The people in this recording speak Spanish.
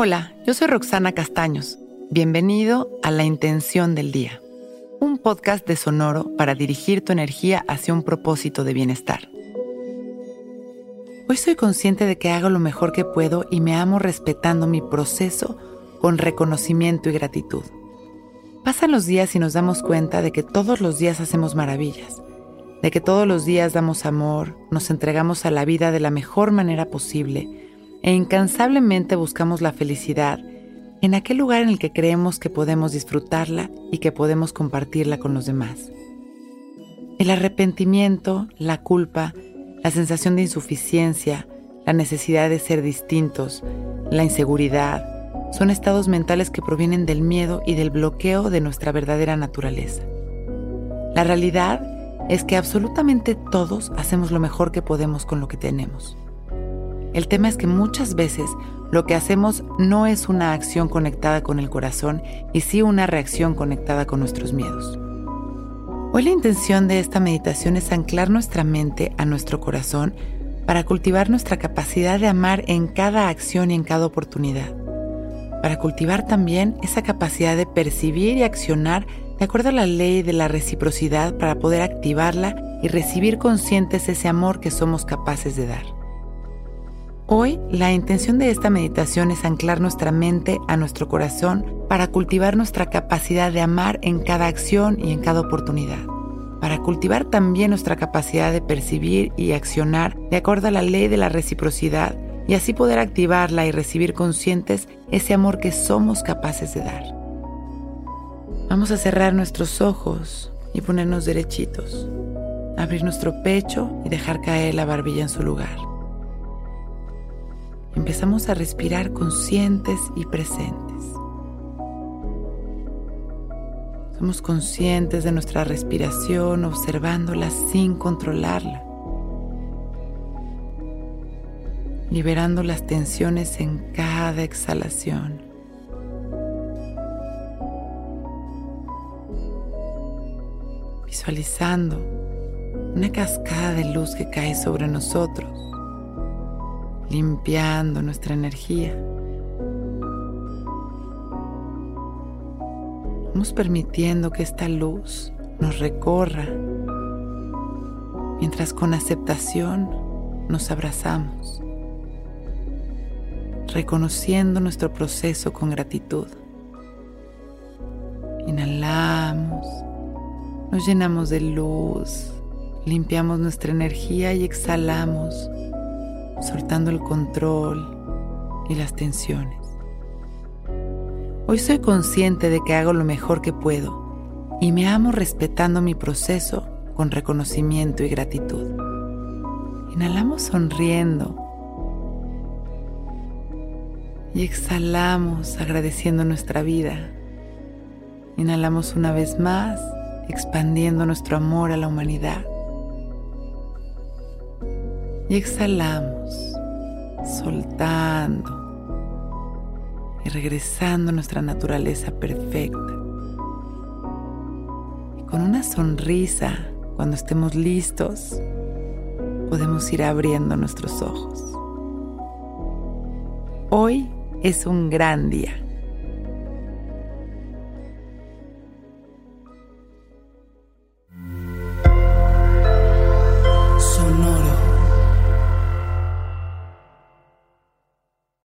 Hola, yo soy Roxana Castaños. Bienvenido a La Intención del Día, un podcast de Sonoro para dirigir tu energía hacia un propósito de bienestar. Hoy soy consciente de que hago lo mejor que puedo y me amo respetando mi proceso con reconocimiento y gratitud. Pasan los días y nos damos cuenta de que todos los días hacemos maravillas, de que todos los días damos amor, nos entregamos a la vida de la mejor manera posible e incansablemente buscamos la felicidad en aquel lugar en el que creemos que podemos disfrutarla y que podemos compartirla con los demás. El arrepentimiento, la culpa, la sensación de insuficiencia, la necesidad de ser distintos, la inseguridad, son estados mentales que provienen del miedo y del bloqueo de nuestra verdadera naturaleza. La realidad es que absolutamente todos hacemos lo mejor que podemos con lo que tenemos. El tema es que muchas veces lo que hacemos no es una acción conectada con el corazón y sí una reacción conectada con nuestros miedos. Hoy la intención de esta meditación es anclar nuestra mente a nuestro corazón para cultivar nuestra capacidad de amar en cada acción y en cada oportunidad. Para cultivar también esa capacidad de percibir y accionar de acuerdo a la ley de la reciprocidad para poder activarla y recibir conscientes ese amor que somos capaces de dar. Hoy la intención de esta meditación es anclar nuestra mente a nuestro corazón para cultivar nuestra capacidad de amar en cada acción y en cada oportunidad. Para cultivar también nuestra capacidad de percibir y accionar de acuerdo a la ley de la reciprocidad y así poder activarla y recibir conscientes ese amor que somos capaces de dar. Vamos a cerrar nuestros ojos y ponernos derechitos, abrir nuestro pecho y dejar caer la barbilla en su lugar empezamos a respirar conscientes y presentes. Somos conscientes de nuestra respiración, observándola sin controlarla, liberando las tensiones en cada exhalación. Visualizando una cascada de luz que cae sobre nosotros limpiando nuestra energía. Vamos permitiendo que esta luz nos recorra mientras con aceptación nos abrazamos, reconociendo nuestro proceso con gratitud. Inhalamos, nos llenamos de luz, limpiamos nuestra energía y exhalamos soltando el control y las tensiones. Hoy soy consciente de que hago lo mejor que puedo y me amo respetando mi proceso con reconocimiento y gratitud. Inhalamos sonriendo y exhalamos agradeciendo nuestra vida. Inhalamos una vez más, expandiendo nuestro amor a la humanidad y exhalamos, soltando y regresando a nuestra naturaleza perfecta. Y con una sonrisa, cuando estemos listos, podemos ir abriendo nuestros ojos. Hoy es un gran día.